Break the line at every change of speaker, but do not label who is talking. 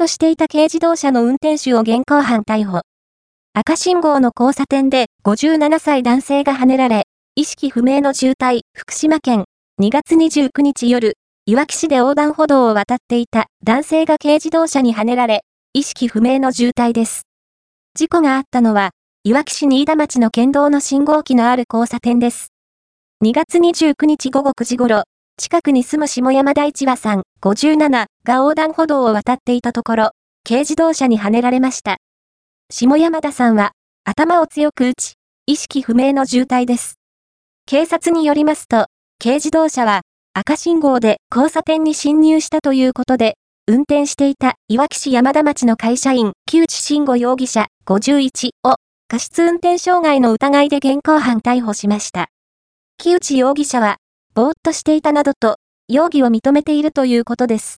としていた軽自動車の運転手を現行犯逮捕。赤信号の交差点で57歳男性が跳ねられ、意識不明の重体、福島県、2月29日夜、いわき市で横断歩道を渡っていた男性が軽自動車に跳ねられ、意識不明の重体です。事故があったのは、いわき市新田町の県道の信号機のある交差点です。2月29日午後9時頃、近くに住む下山大地和さん、57が横断歩道を渡っていたところ、軽自動車にはねられました。下山田さんは、頭を強く打ち、意識不明の重体です。警察によりますと、軽自動車は、赤信号で交差点に進入したということで、運転していたいわき市山田町の会社員、木内慎吾容疑者51を、過失運転傷害の疑いで現行犯逮捕しました。木内容疑者は、ぼーっとしていたなどと、容疑を認めているということです。